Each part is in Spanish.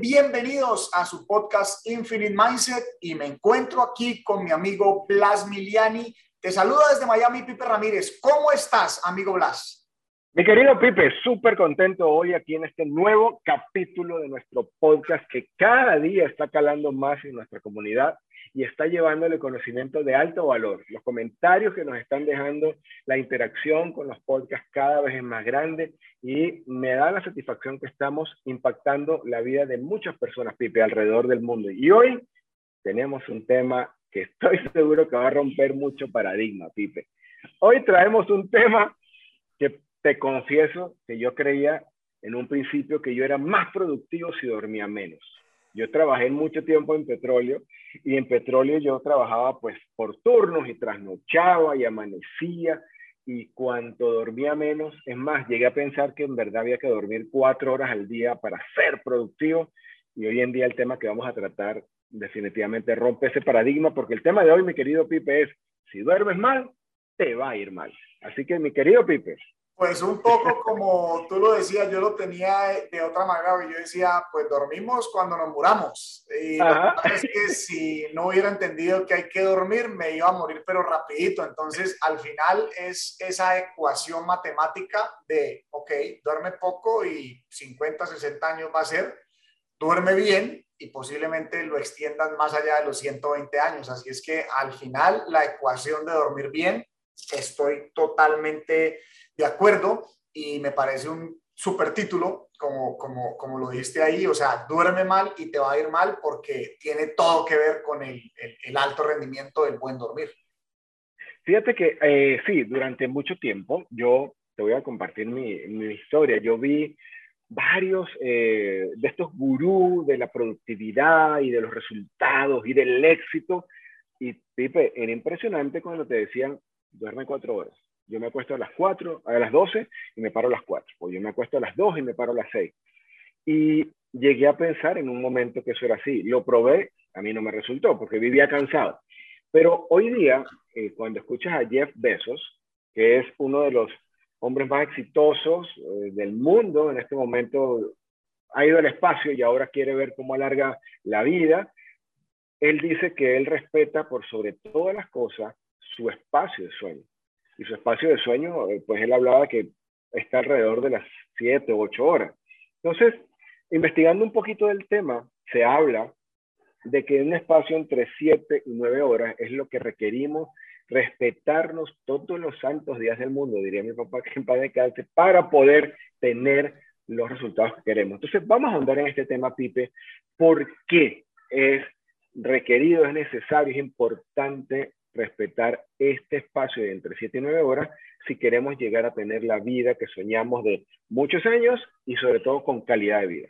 bienvenidos a su podcast Infinite Mindset y me encuentro aquí con mi amigo Blas Miliani. Te saluda desde Miami, Pipe Ramírez. ¿Cómo estás, amigo Blas? Mi querido Pipe, súper contento hoy aquí en este nuevo capítulo de nuestro podcast que cada día está calando más en nuestra comunidad y está llevándole conocimiento de alto valor. Los comentarios que nos están dejando, la interacción con los podcasts cada vez es más grande y me da la satisfacción que estamos impactando la vida de muchas personas, Pipe, alrededor del mundo. Y hoy tenemos un tema que estoy seguro que va a romper mucho paradigma, Pipe. Hoy traemos un tema que te confieso que yo creía en un principio que yo era más productivo si dormía menos. Yo trabajé mucho tiempo en petróleo y en petróleo yo trabajaba pues por turnos y trasnochaba y amanecía y cuanto dormía menos, es más, llegué a pensar que en verdad había que dormir cuatro horas al día para ser productivo y hoy en día el tema que vamos a tratar definitivamente rompe ese paradigma porque el tema de hoy, mi querido Pipe, es si duermes mal, te va a ir mal. Así que mi querido Pipe, pues un poco como tú lo decías, yo lo tenía de otra manera, yo decía, pues dormimos cuando nos muramos. Y lo que es que si no hubiera entendido que hay que dormir, me iba a morir, pero rapidito. Entonces, al final es esa ecuación matemática de, ok, duerme poco y 50, 60 años va a ser, duerme bien y posiblemente lo extiendan más allá de los 120 años. Así es que al final la ecuación de dormir bien, estoy totalmente de acuerdo y me parece un super título, como, como, como lo dijiste ahí, o sea, duerme mal y te va a ir mal porque tiene todo que ver con el, el, alto rendimiento del buen dormir. Fíjate que eh, sí, durante mucho tiempo, yo te voy a compartir mi, mi historia, yo vi varios eh, de estos gurús de la productividad y de los resultados y del éxito, y Pipe, era impresionante cuando te decían, duerme cuatro horas yo me acuesto a las 4, a las 12 y me paro a las 4. O yo me acuesto a las 2 y me paro a las 6. Y llegué a pensar en un momento que eso era así. Lo probé, a mí no me resultó porque vivía cansado. Pero hoy día, eh, cuando escuchas a Jeff Bezos, que es uno de los hombres más exitosos eh, del mundo, en este momento ha ido al espacio y ahora quiere ver cómo alarga la vida, él dice que él respeta por sobre todas las cosas su espacio de sueño y su espacio de sueño, eh, pues él hablaba que está alrededor de las 7 o 8 horas. Entonces, investigando un poquito del tema, se habla de que un espacio entre 7 y 9 horas es lo que requerimos respetarnos todos los santos días del mundo, diría mi papá que en paz para poder tener los resultados que queremos. Entonces, vamos a andar en este tema, Pipe, ¿por qué es requerido, es necesario, es importante respetar este espacio de entre 7 y 9 horas si queremos llegar a tener la vida que soñamos de muchos años y sobre todo con calidad de vida.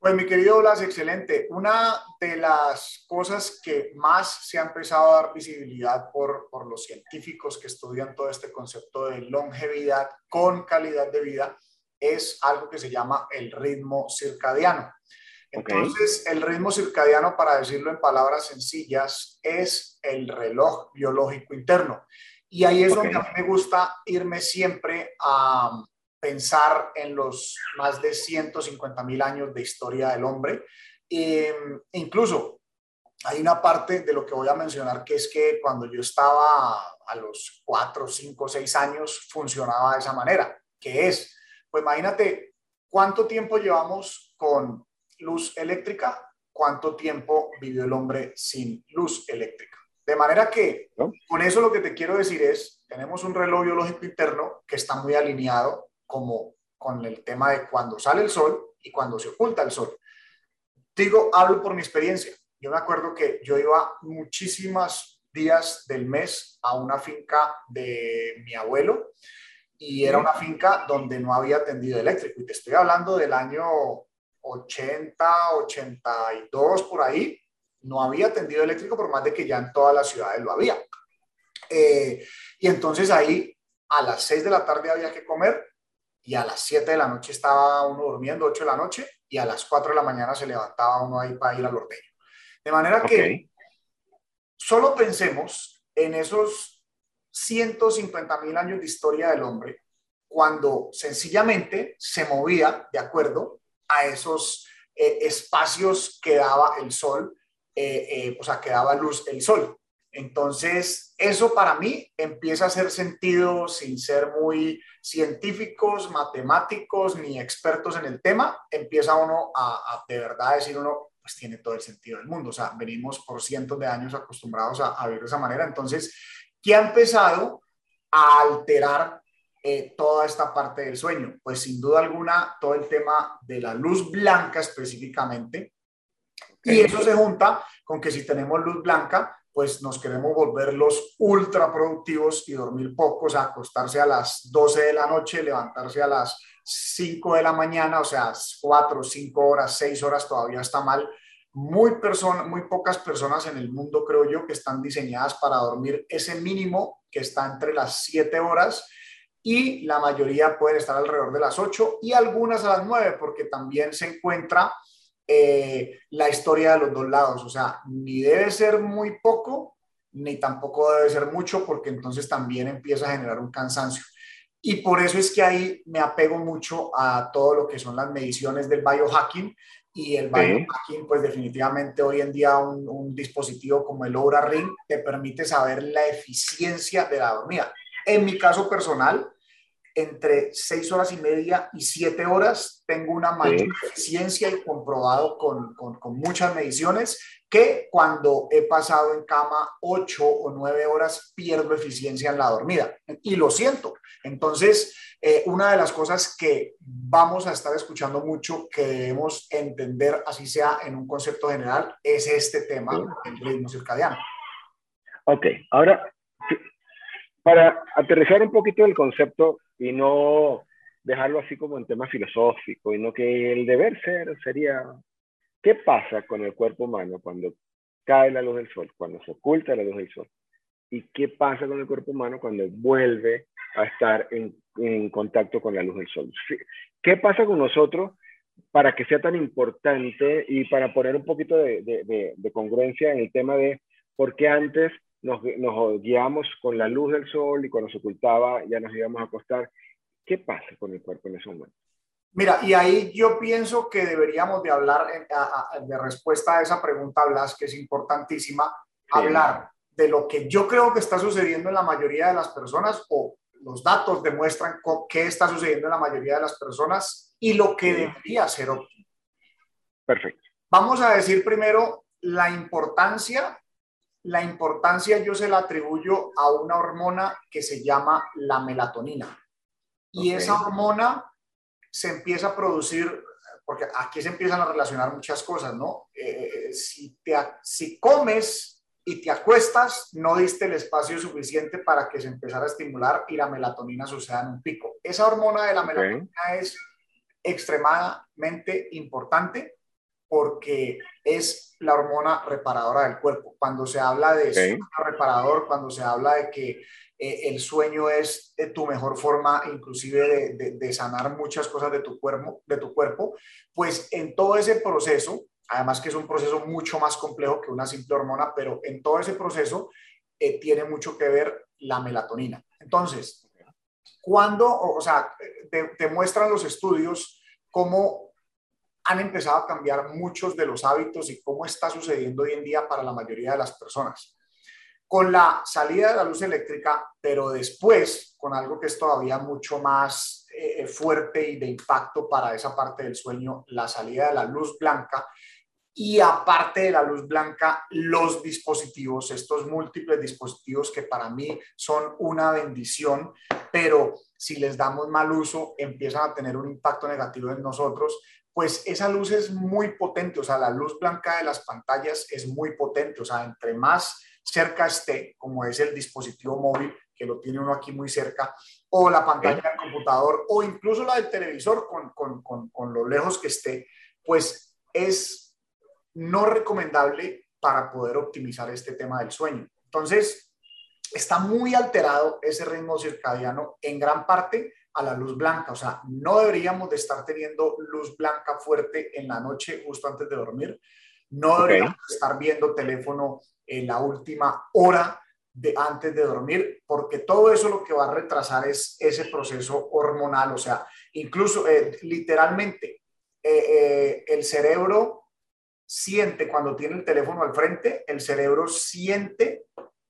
Pues mi querido Blas, excelente. Una de las cosas que más se ha empezado a dar visibilidad por, por los científicos que estudian todo este concepto de longevidad con calidad de vida es algo que se llama el ritmo circadiano. Entonces, el ritmo circadiano, para decirlo en palabras sencillas, es el reloj biológico interno. Y ahí es donde a mí me gusta irme siempre a pensar en los más de 150 mil años de historia del hombre. E incluso hay una parte de lo que voy a mencionar que es que cuando yo estaba a los 4, 5, 6 años funcionaba de esa manera, que es, pues imagínate cuánto tiempo llevamos con luz eléctrica, ¿cuánto tiempo vivió el hombre sin luz eléctrica? De manera que con eso lo que te quiero decir es, tenemos un reloj biológico interno que está muy alineado como con el tema de cuando sale el sol y cuando se oculta el sol. Digo, hablo por mi experiencia. Yo me acuerdo que yo iba muchísimos días del mes a una finca de mi abuelo y era una finca donde no había tendido eléctrico. Y te estoy hablando del año 80, 82 por ahí, no había tendido eléctrico, por más de que ya en todas las ciudades lo había. Eh, y entonces ahí a las 6 de la tarde había que comer y a las 7 de la noche estaba uno durmiendo, 8 de la noche, y a las 4 de la mañana se levantaba uno ahí para ir al ordeño. De manera que solo pensemos en esos 150 mil años de historia del hombre, cuando sencillamente se movía de acuerdo a esos eh, espacios que daba el sol, eh, o sea, que daba luz el sol. Entonces, eso para mí empieza a hacer sentido sin ser muy científicos, matemáticos ni expertos en el tema. Empieza uno a, de verdad decir uno, pues tiene todo el sentido del mundo. O sea, venimos por cientos de años acostumbrados a, a vivir de esa manera. Entonces, ¿qué ha empezado a alterar eh, toda esta parte del sueño? Pues sin duda alguna, todo el tema de la luz blanca específicamente. Y eso se junta con que si tenemos luz blanca, pues nos queremos volver los ultra productivos y dormir poco, o sea, acostarse a las 12 de la noche, levantarse a las 5 de la mañana, o sea, 4, 5 horas, 6 horas todavía está mal. Muy, muy pocas personas en el mundo, creo yo, que están diseñadas para dormir ese mínimo que está entre las 7 horas y la mayoría pueden estar alrededor de las 8 y algunas a las 9 porque también se encuentra eh, la historia de los dos lados. O sea, ni debe ser muy poco, ni tampoco debe ser mucho, porque entonces también empieza a generar un cansancio. Y por eso es que ahí me apego mucho a todo lo que son las mediciones del biohacking. Y el biohacking, pues definitivamente hoy en día un, un dispositivo como el Oura Ring te permite saber la eficiencia de la dormida. En mi caso personal, entre seis horas y media y siete horas, tengo una mayor eficiencia y comprobado con, con, muchas mediciones que cuando he pasado en cama ocho o nueve horas pierdo eficiencia en la dormida y lo siento. Entonces, eh, una de las cosas que vamos a estar escuchando mucho, que debemos entender, así sea en un concepto general, es este tema del ritmo circadiano. Ok, ahora, para aterrizar un poquito el concepto, y no dejarlo así como en tema filosófico, y no que el deber ser sería, ¿qué pasa con el cuerpo humano cuando cae la luz del sol, cuando se oculta la luz del sol? ¿Y qué pasa con el cuerpo humano cuando vuelve a estar en, en contacto con la luz del sol? ¿Qué pasa con nosotros para que sea tan importante y para poner un poquito de, de, de congruencia en el tema de por qué antes nos, nos guiamos con la luz del sol y cuando se ocultaba ya nos íbamos a acostar. ¿Qué pasa con el cuerpo en ese momento? Mira, y ahí yo pienso que deberíamos de hablar de respuesta a esa pregunta, Blas, que es importantísima, hablar de lo que yo creo que está sucediendo en la mayoría de las personas o los datos demuestran qué está sucediendo en la mayoría de las personas y lo que debería ser óptimo. Perfecto. Vamos a decir primero la importancia la importancia yo se la atribuyo a una hormona que se llama la melatonina. Y esa hormona se empieza a producir, porque aquí se empiezan a relacionar muchas cosas, ¿no? Eh, si, te, si comes y te acuestas, no diste el espacio suficiente para que se empezara a estimular y la melatonina suceda en un pico. Esa hormona de la melatonina es extremadamente importante porque es la hormona reparadora del cuerpo. Cuando se habla de okay. reparador, cuando se habla de que eh, el sueño es eh, tu mejor forma inclusive de, de, sanar muchas cosas de tu, cuerpo, de tu cuerpo, pues en todo ese proceso, además que es un proceso mucho más complejo que una simple hormona, pero en todo ese proceso eh, tiene mucho que ver la melatonina. Entonces, cuando, o sea, demuestran los estudios cómo han empezado a cambiar muchos de los hábitos y cómo está sucediendo hoy en día para la mayoría de las personas. Con la salida de la luz eléctrica, pero después con algo que es todavía mucho más eh, fuerte y de impacto para esa parte del sueño, la salida de la luz blanca y aparte de la luz blanca, los dispositivos, estos múltiples dispositivos que para mí son una bendición, pero si les damos mal uso, empiezan a tener un impacto negativo en nosotros pues esa luz es muy potente, o sea, la luz blanca de las pantallas es muy potente, o sea, entre más cerca esté, como es el dispositivo móvil, que lo tiene uno aquí muy cerca, o la pantalla del computador, o incluso la del televisor con, con, con, lo lejos que esté, pues es no recomendable para poder optimizar este tema del sueño. Entonces, está muy alterado ese ritmo circadiano en gran parte a la luz blanca. O sea, no deberíamos de estar teniendo luz blanca fuerte en la noche justo antes de dormir. No deberíamos estar viendo teléfono en la última hora de antes de dormir, porque todo eso lo que va a retrasar es ese proceso hormonal. O sea, incluso eh, literalmente eh, el cerebro siente cuando tiene el teléfono al frente, el cerebro siente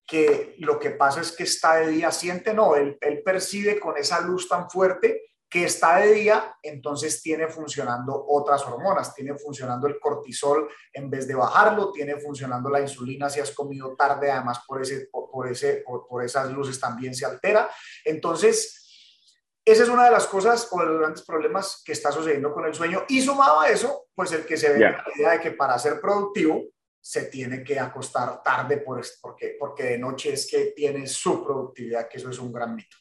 que lo que pasa es que está de día, siente, no, él, él percibe con esa luz tan fuerte que está de día, entonces tiene funcionando otras hormonas, tiene funcionando el cortisol en vez de bajarlo, tiene funcionando la insulina si has comido tarde, además por, ese, por, ese, por, esas luces también se altera. Entonces, esa es una de las cosas o de los grandes problemas que está sucediendo con el sueño. Y sumado a eso, pues el que se ve la idea de que para ser productivo se tiene que acostar tarde por, porque, porque de noche es que tiene su productividad, que eso es un gran mito.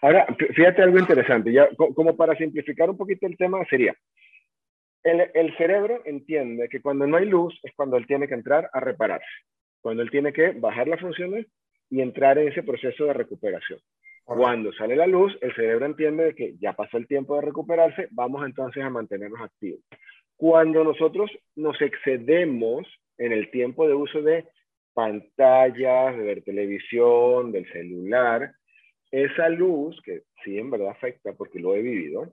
Ahora, fíjate algo interesante, ya como para simplificar un poquito el tema sería, el, el, cerebro entiende que cuando no hay luz es cuando él tiene que entrar a repararse, cuando él tiene que bajar las funciones y entrar en ese proceso de recuperación. Cuando sale la luz, el cerebro entiende que ya pasó el tiempo de recuperarse, vamos entonces a mantenernos activos. Cuando nosotros nos excedemos en el tiempo de uso de pantallas, de ver televisión, del celular, esa luz, que sí en verdad afecta porque lo he vivido,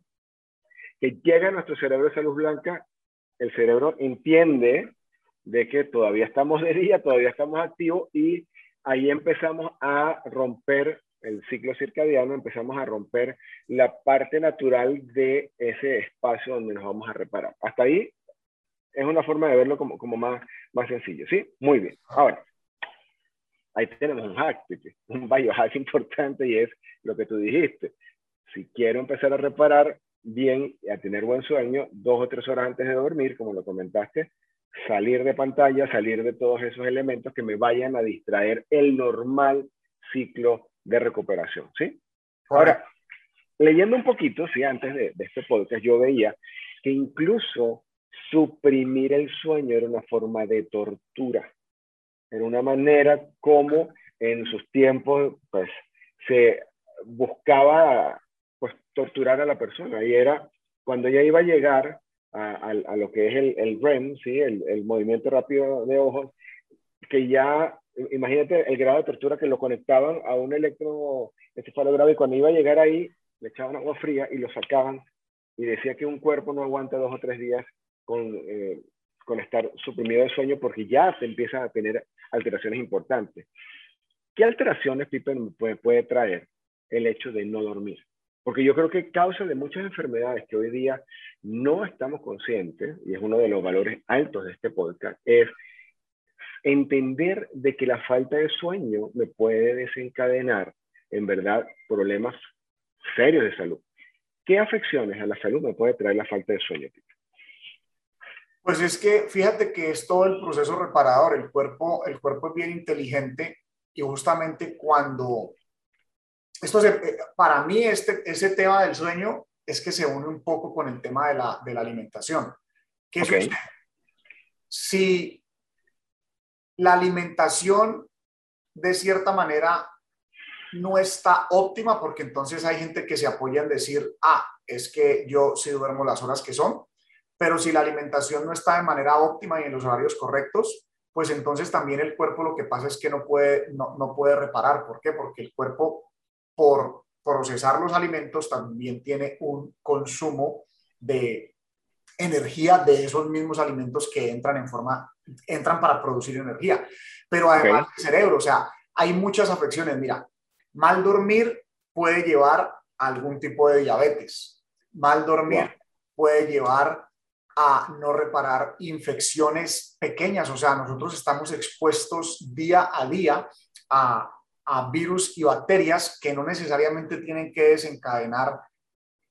que llega a nuestro cerebro esa luz blanca, el cerebro entiende de que todavía estamos de día, todavía estamos activos y ahí empezamos a romper el ciclo circadiano, empezamos a romper la parte natural de ese espacio donde nos vamos a reparar. Hasta ahí es una forma de verlo como, como más, más sencillo, ¿sí? Muy bien. Ahora, ahí tenemos un hack, un biohack importante y es lo que tú dijiste. Si quiero empezar a reparar bien y a tener buen sueño, dos o tres horas antes de dormir, como lo comentaste, salir de pantalla, salir de todos esos elementos que me vayan a distraer el normal ciclo de recuperación, ¿sí? Ahora, leyendo un poquito, sí, antes de, de este podcast, yo veía que incluso suprimir el sueño era una forma de tortura. Era una manera como en sus tiempos pues, se buscaba pues, torturar a la persona y era cuando ella iba a llegar a, lo que es el, el REM, ¿sí? el, el movimiento rápido de ojos, que ya, imagínate el grado de tortura que lo conectaban a un electroencefalograma y cuando iba a llegar ahí le echaban agua fría y lo sacaban y decía que un cuerpo no aguanta dos o tres días con, eh, con estar suprimido de sueño porque ya se empieza a tener alteraciones importantes. ¿Qué alteraciones, Piper, puede, puede traer el hecho de no dormir? Porque yo creo que causa de muchas enfermedades que hoy día no estamos conscientes, y es uno de los valores altos de este podcast, es entender de que la falta de sueño me puede desencadenar, en verdad, problemas serios de salud. ¿Qué afecciones a la salud me puede traer la falta de sueño, Piper? Pues es que fíjate que es todo el proceso reparador, el cuerpo, el cuerpo es bien inteligente y justamente cuando, esto eh, para mí este, ese tema del sueño es que se une un poco con el tema de la, de la alimentación. ¿Qué okay. Si la alimentación de cierta manera no está óptima, porque entonces hay gente que se apoya en decir, ah, es que yo sí duermo las horas que son, pero si la alimentación no está de manera óptima y en los horarios correctos, pues entonces también el cuerpo lo que pasa es que no puede, no, no puede reparar. ¿Por qué? Porque el cuerpo, por procesar los alimentos, también tiene un consumo de energía de esos mismos alimentos que entran en forma, entran para producir energía. Pero además el cerebro, o sea, hay muchas afecciones. Mira, mal dormir puede llevar a algún tipo de diabetes. Mal dormir puede llevar a no reparar infecciones pequeñas. O sea, nosotros estamos expuestos día a día a, virus y bacterias que no necesariamente tienen que desencadenar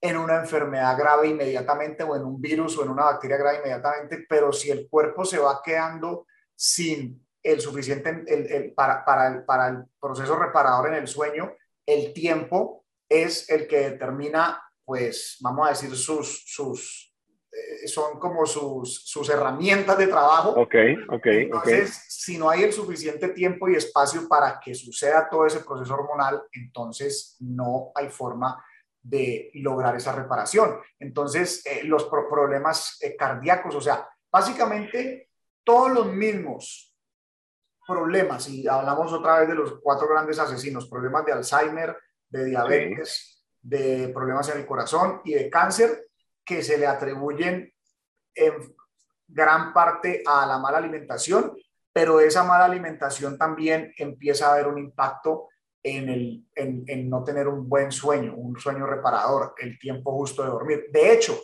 en una enfermedad grave inmediatamente o en un virus o en una bacteria grave inmediatamente, pero si el cuerpo se va quedando sin el suficiente para, para, el, para el proceso reparador en el sueño, el tiempo es el que determina, pues, vamos a decir, sus, sus, son como sus, sus, herramientas de trabajo. Ok, ok. Entonces, si no hay el suficiente tiempo y espacio para que suceda todo ese proceso hormonal, entonces no hay forma de lograr esa reparación. Entonces, eh, los problemas eh, cardíacos, o sea, básicamente todos los mismos problemas, y hablamos otra vez de los cuatro grandes asesinos, problemas de Alzheimer, de diabetes, de problemas en el corazón y de cáncer, que se le atribuyen en gran parte a la mala alimentación, pero esa mala alimentación también empieza a haber un impacto en, el, en, no tener un buen sueño, un sueño reparador, el tiempo justo de dormir. De hecho,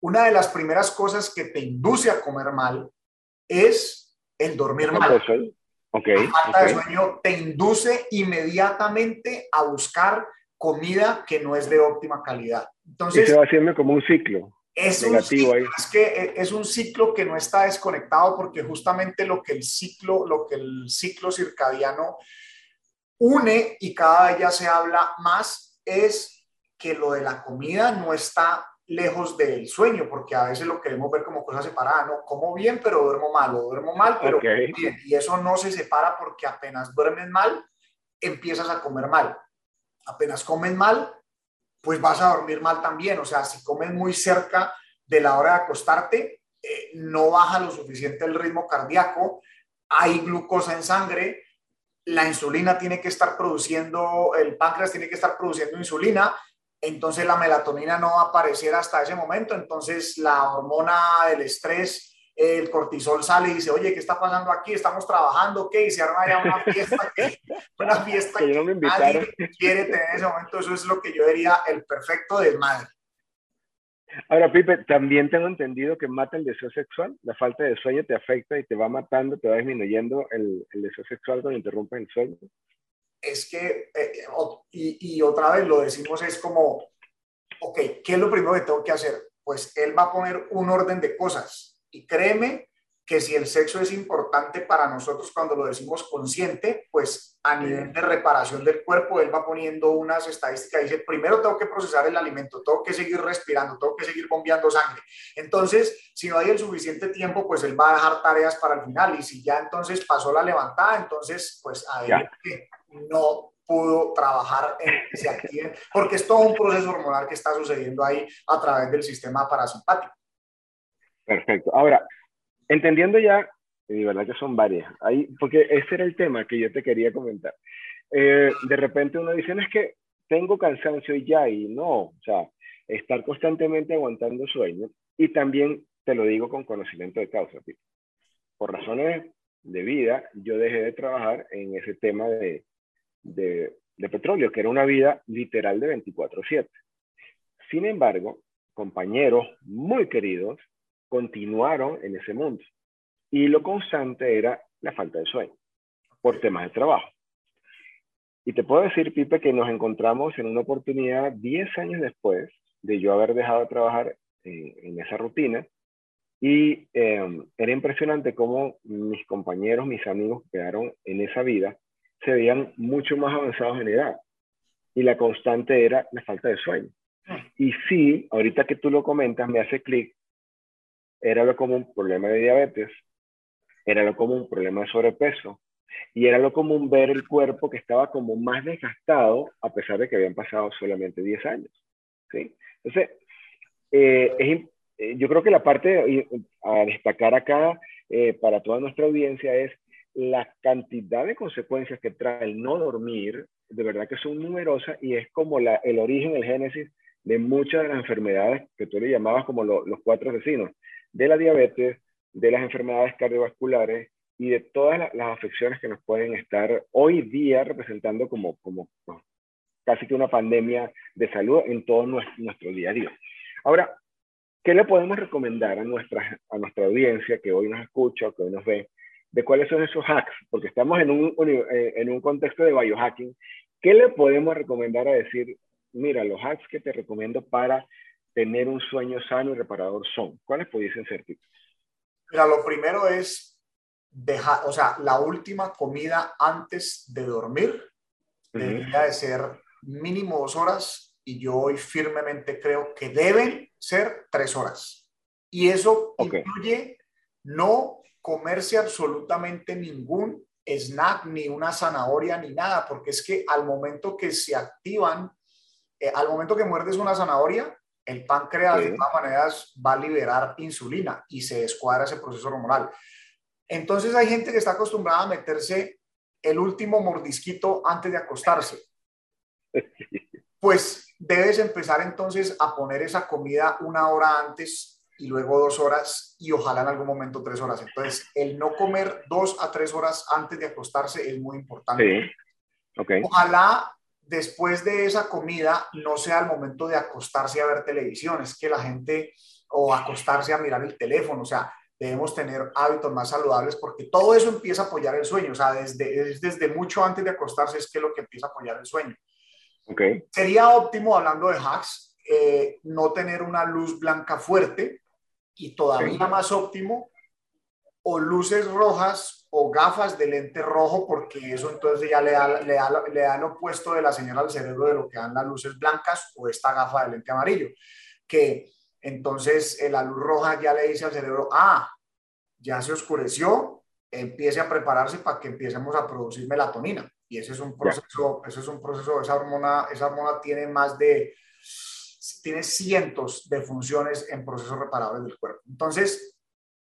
una de las primeras cosas que te induce a comer mal es el dormir mal. Okay, la falta de sueño te induce inmediatamente a buscar comida que no es de óptima calidad. Entonces, y se va haciendo como un ciclo. Es un, ciclo, es que eh, es un ciclo que no está desconectado porque justamente lo que el ciclo, lo que el ciclo circadiano une y cada día se habla más es que lo de la comida no está lejos del sueño, porque a veces lo queremos ver como cosa separada, ¿no? Como bien, pero duermo mal, o duermo mal, pero bien. Y eso no se separa porque apenas duermes mal, empiezas a comer mal. Apenas comes mal, pues vas a dormir mal también. O sea, si comes muy cerca de la hora de acostarte, eh, no baja lo suficiente el ritmo cardíaco, hay glucosa en sangre, la insulina tiene que estar produciendo, el páncreas tiene que estar produciendo insulina, entonces la melatonina no va a aparecer hasta ese momento, entonces la hormona del estrés, el cortisol sale y dice, oye, ¿qué está pasando aquí? Estamos trabajando, ¿qué? Y se arma ya una fiesta, que, una fiesta que, nadie quiere tener en ese momento, eso es lo que yo diría el perfecto desmadre. Ahora, Pipe, también tengo entendido que mata el deseo sexual, la falta de sueño te afecta y te va matando, te va disminuyendo el, el deseo sexual cuando interrumpe el sueño es que, eh, y, y, otra vez lo decimos, es como, ok, ¿qué es lo primero que tengo que hacer? Pues él va a poner un orden de cosas. Y créeme que si el sexo es importante para nosotros cuando lo decimos consciente, pues a nivel de reparación del cuerpo, él va poniendo unas estadísticas. Dice, primero tengo que procesar el alimento, tengo que seguir respirando, tengo que seguir bombeando sangre. Entonces, si no hay el suficiente tiempo, pues él va a dejar tareas para el final. Y si ya entonces pasó la levantada, entonces, pues a él no pudo trabajar en que se activen, porque es todo un proceso hormonal que está sucediendo ahí a través del sistema parasimpático. Perfecto. Ahora, entendiendo ya, y de verdad que son varias, ahí, porque ese era el tema que yo te quería comentar. Eh, de repente uno dice, es que tengo cansancio y ya, y no, o sea, estar constantemente aguantando sueño, y también te lo digo con conocimiento de causa, por razones de vida, yo dejé de trabajar en ese tema de, de, petróleo, que era una vida literal de 24/7. Sin embargo, compañeros muy queridos continuaron en ese mundo y lo constante era la falta de sueño por temas de trabajo. Y te puedo decir, Pipe, que nos encontramos en una oportunidad 10 años después de yo haber dejado de trabajar en, esa rutina y em, era impresionante cómo mis compañeros, mis amigos quedaron en esa vida se veían mucho más avanzados en edad. Y la constante era la falta de sueño. Ah. Y sí, ahorita que tú lo comentas, me hace clic, era lo común problema de diabetes, era lo común problema de sobrepeso, y era lo común ver el cuerpo que estaba como más desgastado a pesar de que habían pasado solamente 10 años. ¿sí? Entonces, eh, eh, yo creo que la parte a destacar acá eh, para toda nuestra audiencia es la cantidad de consecuencias que trae el no dormir, de verdad que son numerosas y es como la, el origen, el génesis de muchas de las enfermedades que tú le llamabas como los cuatro asesinos, de la diabetes, de las enfermedades cardiovasculares y de todas las, afecciones que nos pueden estar hoy día representando como, como casi que una pandemia de salud en todo nuestro, día a día. Ahora, ¿qué le podemos recomendar a nuestra, a nuestra audiencia que hoy nos escucha que hoy nos ve de cuáles son esos hacks, porque estamos en un, eh, en un contexto de biohacking. ¿Qué le podemos recomendar a decir, mira, los hacks que te recomiendo para tener un sueño sano y reparador son? ¿Cuáles pudiesen ser? Mira, lo primero es dejar, o sea, la última comida antes de dormir debería de ser mínimo dos horas y yo hoy firmemente creo que deben ser tres horas. Y eso incluye no comerse absolutamente ningún snack, ni una zanahoria, ni nada, porque es que al momento que se activan, eh, al momento que muerdes una zanahoria, el páncreas de todas maneras va a liberar insulina y se descuadra ese proceso hormonal. Entonces hay gente que está acostumbrada a meterse el último mordisquito antes de acostarse. Pues debes empezar entonces a poner esa comida una hora antes y luego dos horas y ojalá en algún momento tres horas. Entonces, el no comer dos a tres horas antes de acostarse es muy importante. Sí. Okay. Ojalá después de esa comida no sea el momento de acostarse a ver televisión, es que la gente o acostarse a mirar el teléfono, o sea, debemos tener hábitos más saludables porque todo eso empieza a apoyar el sueño, o sea, desde, desde mucho antes de acostarse es que lo que empieza a apoyar el sueño. Okay. Sería óptimo, hablando de hacks, eh, no tener una luz blanca fuerte y todavía más óptimo, o luces rojas o gafas de lente rojo, porque eso entonces ya le da, le da, le da el opuesto de la señal al cerebro de lo que dan las luces blancas o esta gafa de lente amarillo, que entonces la luz roja ya le dice al cerebro, ah, ya se oscureció, empiece a prepararse para que empecemos a producir melatonina. Y ese es un proceso, ese es un proceso, esa hormona, esa hormona tiene más de, tiene cientos de funciones en procesos reparables del cuerpo. Entonces,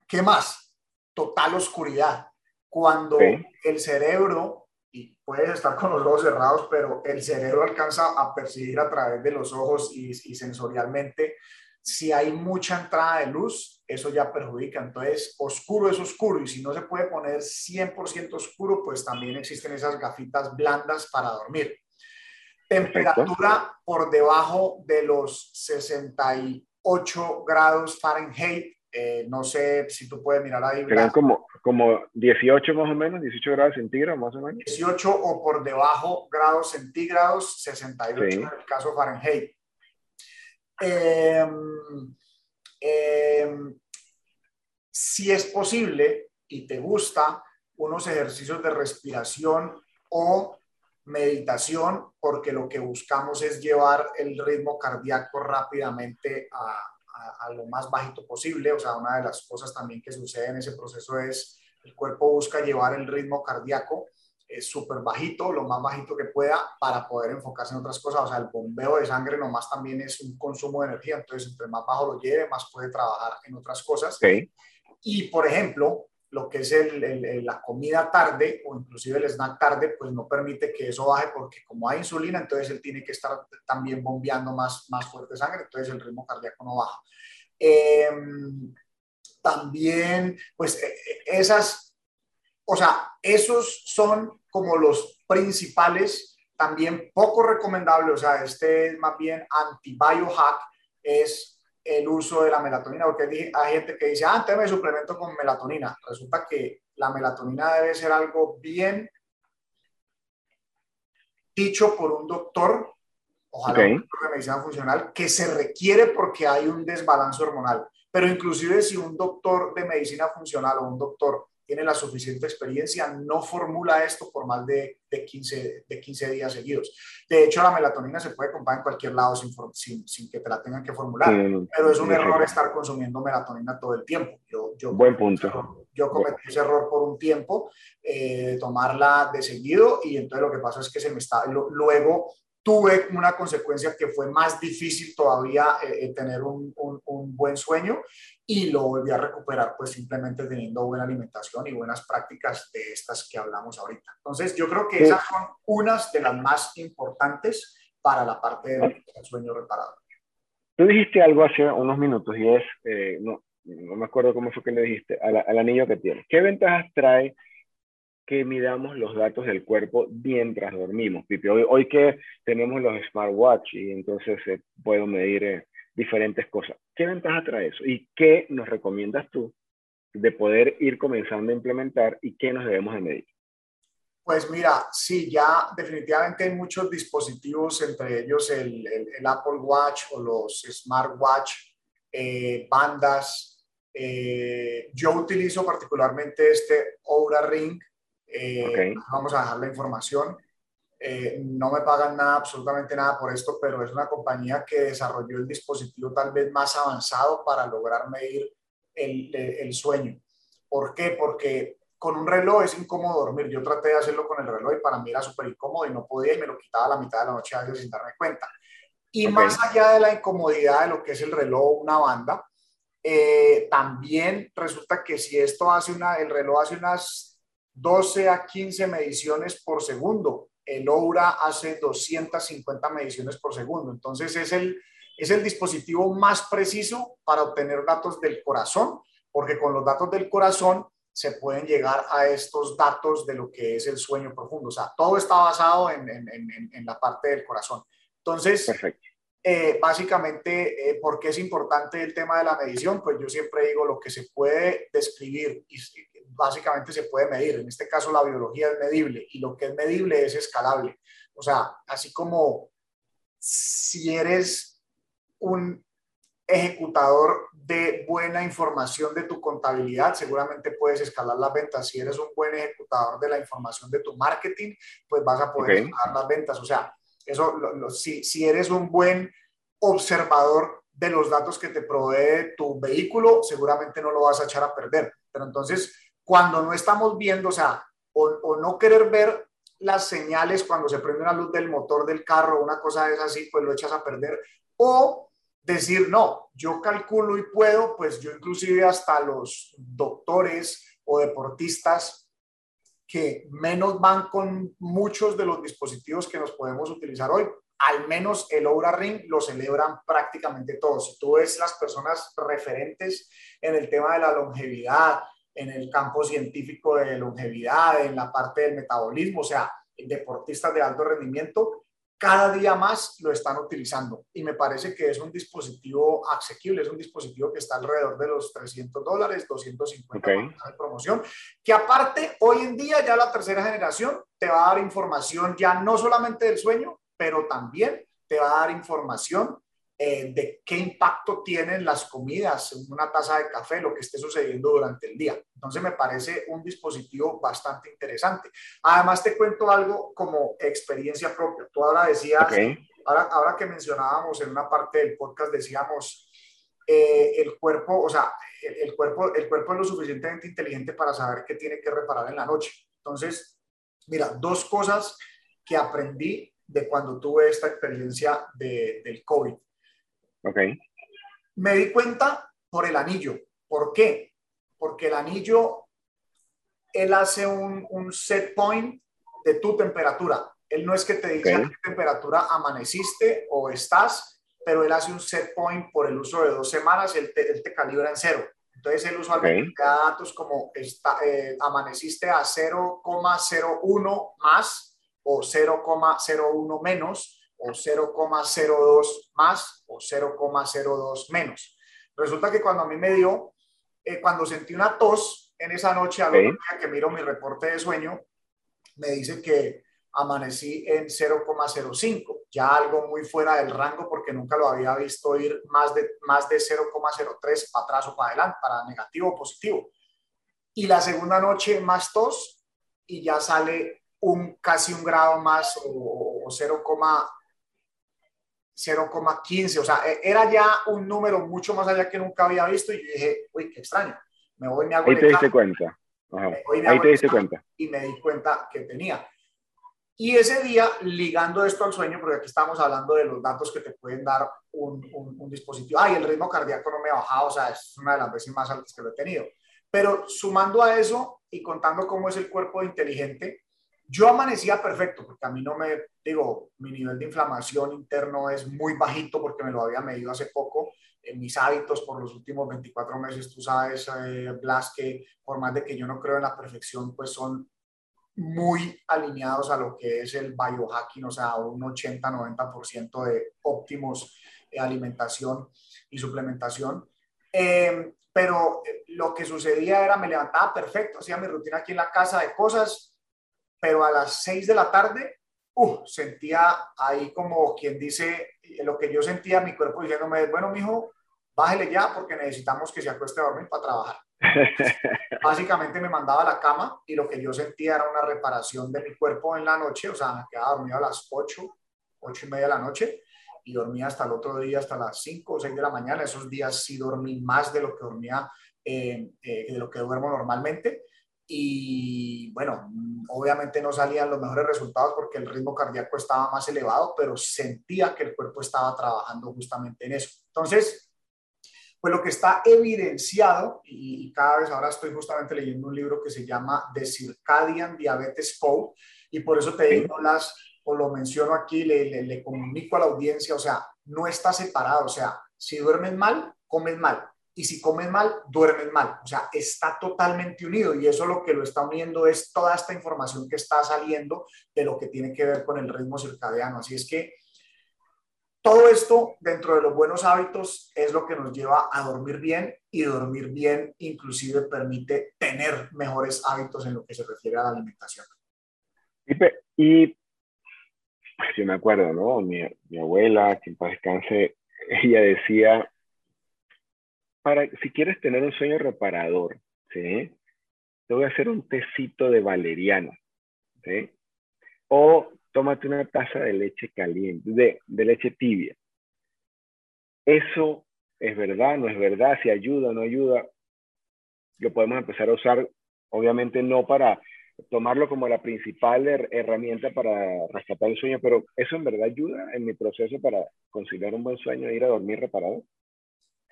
¿qué más? Total oscuridad. Cuando el cerebro, y puedes estar con los ojos cerrados, pero el cerebro alcanza a percibir a través de los ojos y, y sensorialmente, si hay mucha entrada de luz, eso ya perjudica. Entonces, oscuro es oscuro y si no se puede poner 100% oscuro, pues también existen esas gafitas blandas para dormir. Temperatura por debajo de los 68 grados Fahrenheit. Eh, no sé si tú puedes mirar ahí. Serán como, como 18 más o menos, 18 grados centígrados más o menos. 18 o por debajo grados centígrados, 68 en el caso Fahrenheit. Eh, eh, si es posible y te gusta, unos ejercicios de respiración o meditación, porque lo que buscamos es llevar el ritmo cardíaco rápidamente a, a, a, lo más bajito posible. O sea, una de las cosas también que sucede en ese proceso es el cuerpo busca llevar el ritmo cardíaco es súper bajito, lo más bajito que pueda para poder enfocarse en otras cosas. O sea, el bombeo de sangre nomás también es un consumo de energía, entonces entre más bajo lo lleve, más puede trabajar en otras cosas. Okay. Y, por ejemplo, lo que es el, la comida tarde o inclusive el snack tarde, pues no permite que eso baje porque como hay insulina, entonces él tiene que estar también bombeando más, más fuerte sangre, entonces el ritmo cardíaco no baja. Eh, también, pues eh, esas, o sea, esos son como los principales, también poco recomendable, o sea, este es más bien anti-biohack, es el uso de la melatonina, porque hay gente que dice, ah, me suplemento con melatonina. Resulta que la melatonina debe ser algo bien dicho por un doctor, ojalá okay. un doctor de medicina funcional, que se requiere porque hay un desbalance hormonal. Pero inclusive si un doctor de medicina funcional o un doctor tiene la suficiente experiencia, no formula esto por más de, de, 15, de 15 días seguidos. De hecho, la melatonina se puede comprar en cualquier lado sin, sin, sin que te la tengan que formular, sí, pero es un error estar consumiendo melatonina todo el tiempo. Yo, yo Buen punto. yo cometí ese error por un tiempo, eh, tomarla de seguido y entonces lo que pasa es que se me está, luego tuve una consecuencia que fue más difícil todavía eh, eh, tener un, un, un, buen sueño y lo volví a recuperar pues simplemente teniendo buena alimentación y buenas prácticas de estas que hablamos ahorita. Entonces yo creo que esas son unas de las más importantes para la parte del sueño reparado. Tú dijiste algo hace unos minutos y es, eh, no, no me acuerdo cómo fue que le dijiste, al, al anillo que tienes. ¿Qué ventajas trae que midamos los datos del cuerpo mientras dormimos. Hoy, hoy que tenemos los smartwatch y entonces eh, puedo medir eh, diferentes cosas. ¿Qué ventaja trae eso? ¿Y qué nos recomiendas tú de poder ir comenzando a implementar y qué nos debemos de medir? Pues mira, sí, ya definitivamente hay muchos dispositivos, entre ellos el, el, el Apple Watch o los smartwatch, eh, bandas. Eh, yo utilizo particularmente este Oura Ring, eh, okay. Vamos a dejar la información. Eh, no me pagan nada, absolutamente nada por esto, pero es una compañía que desarrolló el dispositivo tal vez más avanzado para lograr medir el, el sueño. ¿Por qué? Porque con un reloj es incómodo dormir. Yo traté de hacerlo con el reloj y para mí era súper incómodo y no podía y me lo quitaba a la mitad de la noche sin darme cuenta. Y okay. más allá de la incomodidad de lo que es el reloj, una banda, eh, también resulta que si esto hace una, el reloj hace unas 12 a 15 mediciones por segundo. El Oura hace 250 mediciones por segundo. Entonces es el, es el dispositivo más preciso para obtener datos del corazón, porque con los datos del corazón se pueden llegar a estos datos de lo que es el sueño profundo. O sea, todo está basado en, en, la parte del corazón. Entonces, eh, básicamente, eh, ¿por qué es importante el tema de la medición? Pues yo siempre digo lo que se puede describir y básicamente se puede medir. En este caso, la biología es medible y lo que es medible es escalable. O sea, así como si eres un ejecutador de buena información de tu contabilidad, seguramente puedes escalar las ventas. Si eres un buen ejecutador de la información de tu marketing, pues vas a poder escalar las ventas. O sea, eso, si, si eres un buen observador de los datos que te provee tu vehículo, seguramente no lo vas a echar a perder. Pero entonces, cuando no estamos viendo, o sea, o, o no querer ver las señales cuando se prende una luz del motor del carro, una cosa es así, pues lo echas a perder. O decir, no, yo calculo y puedo, pues yo inclusive hasta los doctores o deportistas que menos van con muchos de los dispositivos que nos podemos utilizar hoy, al menos el Oura Ring lo celebran prácticamente todos. Si tú ves las personas referentes en el tema de la longevidad, en el campo científico de longevidad, en la parte del metabolismo, o sea, deportistas de alto rendimiento, cada día más lo están utilizando. Y me parece que es un dispositivo asequible, es un dispositivo que está alrededor de los 300 dólares, 250 de promoción, que aparte hoy en día ya la tercera generación te va a dar información ya no solamente del sueño, pero también te va a dar información eh, de qué impacto tienen las comidas, una taza de café, lo que esté sucediendo durante el día. Entonces me parece un dispositivo bastante interesante. Además te cuento algo como experiencia propia. Tú ahora decías, ahora, ahora que mencionábamos en una parte del podcast, decíamos, eh, el cuerpo, o sea, el, cuerpo, el cuerpo es lo suficientemente inteligente para saber qué tiene que reparar en la noche. Entonces, mira, dos cosas que aprendí de cuando tuve esta experiencia de, del COVID. Ok. Me di cuenta por el anillo. ¿Por qué? Porque el anillo, él hace un, un set point de tu temperatura. Él no es que te diga a qué temperatura amaneciste o estás, pero él hace un set point por el uso de dos semanas, él te, él te calibra en cero. Entonces él usualmente te da datos como está, eh, amaneciste a 0,01 más o 0,01 menos o 0,02 más o 0,02 menos. Resulta que cuando a mí me dio, eh, cuando sentí una tos en esa noche, al otro día que miro mi reporte de sueño, me dice que amanecí en 0,05, ya algo muy fuera del rango porque nunca lo había visto ir más de, más de 0,03 para atrás o para adelante, para negativo o positivo. Y la segunda noche más tos y ya sale un casi un grado más o, o 0, 0,15, o sea, e, era ya un número mucho más allá que nunca había visto y yo dije, uy, qué extraño, me voy, me hago Ahí te diste cuenta. Ahí te diste cuenta. Y me di cuenta que tenía. Y ese día, ligando esto al sueño, porque aquí estamos hablando de los datos que te pueden dar un, un, dispositivo. Ay, el ritmo cardíaco no me ha bajado, o sea, es una de las veces más altas que lo he tenido. Pero sumando a eso y contando cómo es el cuerpo inteligente, yo amanecía perfecto, porque a mí no me, digo, mi nivel de inflamación interno es muy bajito porque me lo había medido hace poco. En mis hábitos por los últimos 24 meses, tú sabes, eh, Blas, que por más de que yo no creo en la perfección, pues son muy alineados a lo que es el biohacking, o sea, un 80-90% de óptimos de alimentación y suplementación. Eh, pero eh, lo que sucedía era, me levantaba perfecto, hacía mi rutina aquí en la casa de cosas, pero a las 6 de la tarde, uh, sentía ahí como quien dice, lo que yo sentía mi cuerpo diciéndome, bueno, mijo, bájele ya porque necesitamos que se acueste a dormir para trabajar. Básicamente me mandaba a la cama y lo que yo sentía era una reparación de mi cuerpo en la noche, o sea, me quedaba dormido a las 8, 8 y media de la noche y dormía hasta el otro día, hasta las 5 o 6 de la mañana. Esos días sí dormí más de lo que dormía, eh, eh, de lo que duermo normalmente y bueno, obviamente no salían los mejores resultados porque el ritmo cardíaco estaba más elevado, pero sentía que el cuerpo estaba trabajando justamente en eso. Entonces, pues lo que está evidenciado, y cada vez ahora estoy justamente leyendo un libro que se llama The Circadian Diabetes Code, y por eso te digo las, o lo menciono aquí, le, le, le comunico a la audiencia, o sea, no está separado. O sea, si duermes mal, comes mal. Y si comes mal, duermes mal. O sea, está totalmente unido. Y eso lo que lo está uniendo es toda esta información que está saliendo de lo que tiene que ver con el ritmo circadiano. Así es que todo esto dentro de los buenos hábitos es lo que nos lleva a dormir bien y dormir bien inclusive permite tener mejores hábitos en lo que se refiere a la alimentación. Y, y si me acuerdo, ¿no? Mi, mi abuela, que en paz descanse, ella decía, si quieres tener un sueño reparador, ¿sí? Te voy a hacer un tecito de valeriana. O tómate una taza de leche caliente, de, de leche tibia. Eso es verdad, no es verdad, si ayuda o no ayuda, lo podemos empezar a usar, obviamente no para tomarlo como la principal herramienta para rescatar el sueño, pero eso en verdad ayuda en mi proceso para conciliar un buen sueño e ir a dormir reparado.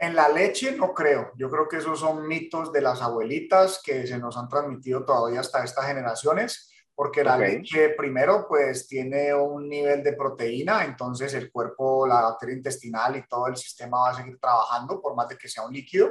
En la leche no creo. Yo creo que esos son mitos de las abuelitas que se nos han transmitido todavía hasta estas generaciones, porque la leche primero pues tiene un nivel de proteína, entonces el cuerpo, la bacteria intestinal y todo el sistema va a seguir trabajando por más de que sea un líquido.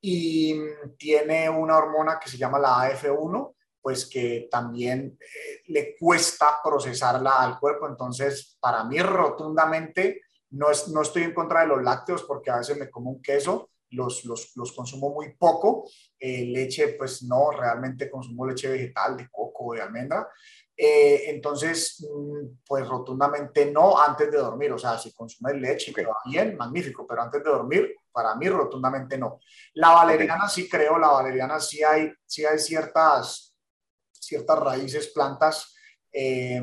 Y tiene una hormona que se llama la AF1, pues que también eh, le cuesta procesarla al cuerpo. Entonces, para mí rotundamente no, es, no estoy en contra de los lácteos porque a veces me como un queso, los, los, los consumo muy poco. Eh, leche, pues no, realmente consumo leche vegetal, de coco, de almendra. Eh, entonces, mm, pues rotundamente no antes de dormir. O sea, si consumes leche, okay. bien, magnífico, pero antes de dormir, para mí rotundamente no. La valeriana sí creo, la valeriana sí hay, sí hay ciertas, ciertas raíces, plantas eh,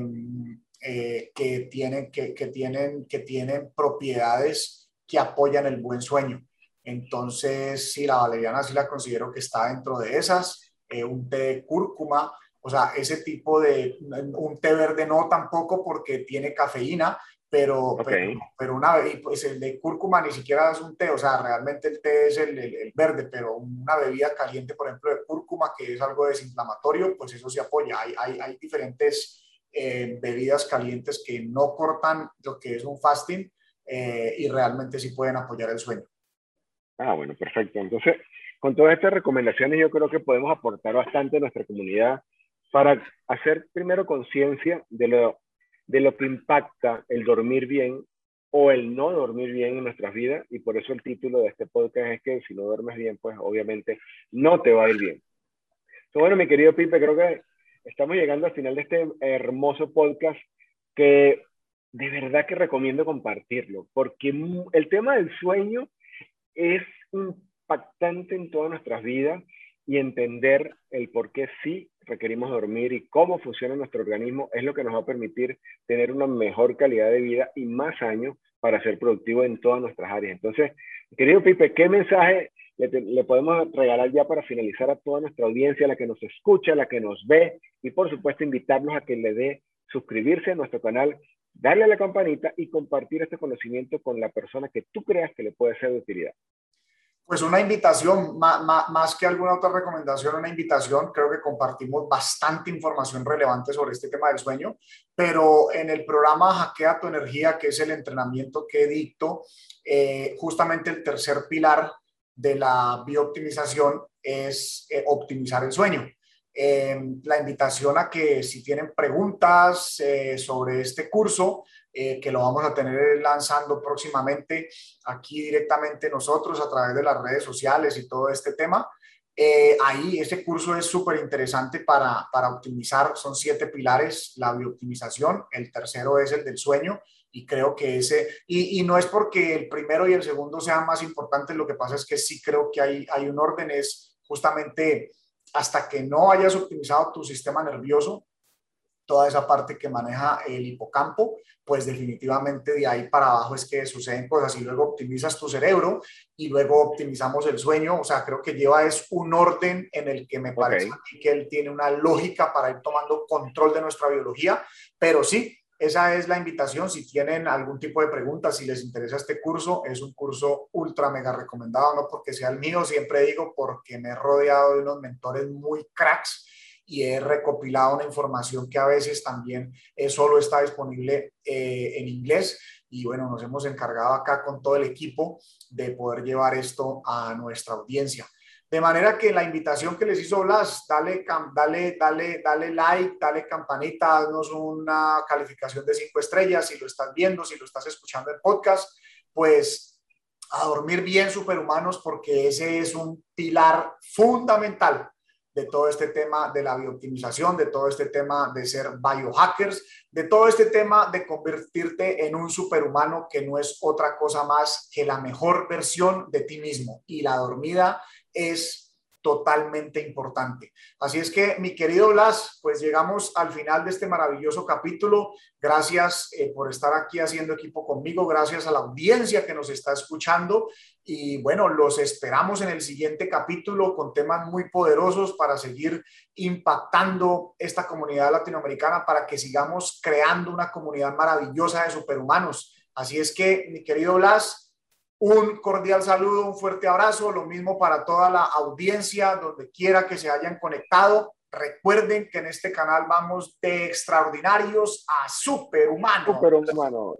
eh, que, tienen, que, que, tienen, que tienen propiedades que apoyan el buen sueño. Entonces, sí, la valeriana sí la considero que está dentro de esas. Eh, un té de cúrcuma, o sea, ese tipo de, un té verde no tampoco porque tiene cafeína, pero, okay. pero, pero, una, pues el de cúrcuma ni siquiera es un té, o sea, realmente el té es el, el, el, verde, pero una bebida caliente, por ejemplo, de cúrcuma, que es algo desinflamatorio, pues eso se apoya. Hay, hay, hay diferentes eh, bebidas calientes que no cortan lo que es un fasting eh, y realmente sí pueden apoyar el sueño. Ah, bueno, perfecto. Entonces, con todas estas recomendaciones yo creo que podemos aportar bastante a nuestra comunidad para hacer primero conciencia de lo, de lo que impacta el dormir bien o el no dormir bien en nuestras vidas y por eso el título de este podcast es que si no duermes bien, pues obviamente no te va a ir bien. Entonces, bueno, mi querido Pipe, creo que estamos llegando al final de este hermoso podcast que de verdad que recomiendo compartirlo, porque el tema del sueño es impactante en todas nuestras vidas y entender el por qué sí requerimos dormir y cómo funciona nuestro organismo es lo que nos va a permitir tener una mejor calidad de vida y más años para ser productivo en todas nuestras áreas. Entonces, querido Pipe, ¿qué mensaje le, le, podemos regalar ya para finalizar a toda nuestra audiencia, la que nos escucha, la que nos ve y por supuesto invitarlos a que le dé suscribirse a nuestro canal, darle a la campanita y compartir este conocimiento con la persona que tú creas que le puede ser de utilidad. Pues una invitación, más, más, más, que alguna otra recomendación, una invitación. Creo que compartimos bastante información relevante sobre este tema del sueño, pero en el programa Hackea tu Energía, que es el entrenamiento que dicto, eh, justamente el tercer pilar de la biooptimización es eh, optimizar el sueño. Eh, la invitación a que si tienen preguntas eh, sobre este curso, eh, que lo vamos a tener lanzando próximamente aquí directamente nosotros a través de las redes sociales y todo este tema. ahí ese curso es súper interesante para, para optimizar, son siete pilares, la biooptimización, el tercero es el del sueño, y creo que ese, y, y, no es porque el primero y el segundo sean más importantes, lo que pasa es que sí creo que hay, hay un orden, es justamente hasta que no hayas optimizado tu sistema nervioso, toda esa parte que maneja el hipocampo, pues definitivamente de ahí para abajo es que suceden cosas y luego optimizas tu cerebro y luego optimizamos el sueño, o sea, creo que lleva es un orden en el que me parece okay. que él tiene una lógica para ir tomando control de nuestra biología, pero sí, esa es la invitación. Si tienen algún tipo de preguntas, si les interesa este curso, es un curso ultra mega recomendado, no porque sea el mío, siempre digo porque me he rodeado de unos mentores muy cracks y he recopilado una información que a veces también solo está disponible eh, en inglés, y bueno, nos hemos encargado acá con todo el equipo de poder llevar esto a nuestra audiencia. De manera que la invitación que les hizo Blas, dale, dale, dale, dale like, dale campanita, haznos una calificación de cinco estrellas si lo estás viendo, si lo estás escuchando en podcast, pues a dormir bien superhumanos porque ese es un pilar fundamental de todo este tema de la biooptimización, de todo este tema de ser biohackers, de todo este tema de convertirte en un superhumano que no es otra cosa más que la mejor versión de ti mismo. Y la dormida es totalmente importante. Así es que, mi querido Blas, pues llegamos al final de este maravilloso capítulo. Gracias eh, por estar aquí haciendo equipo conmigo, gracias a la audiencia que nos está escuchando y bueno, los esperamos en el siguiente capítulo con temas muy poderosos para seguir impactando esta comunidad latinoamericana, para que sigamos creando una comunidad maravillosa de superhumanos. Así es que, mi querido Blas, un cordial saludo, un fuerte abrazo, lo mismo para toda la audiencia, donde quiera que se hayan conectado. Recuerden que en este canal vamos de extraordinarios a superhumanos. Superhumanos.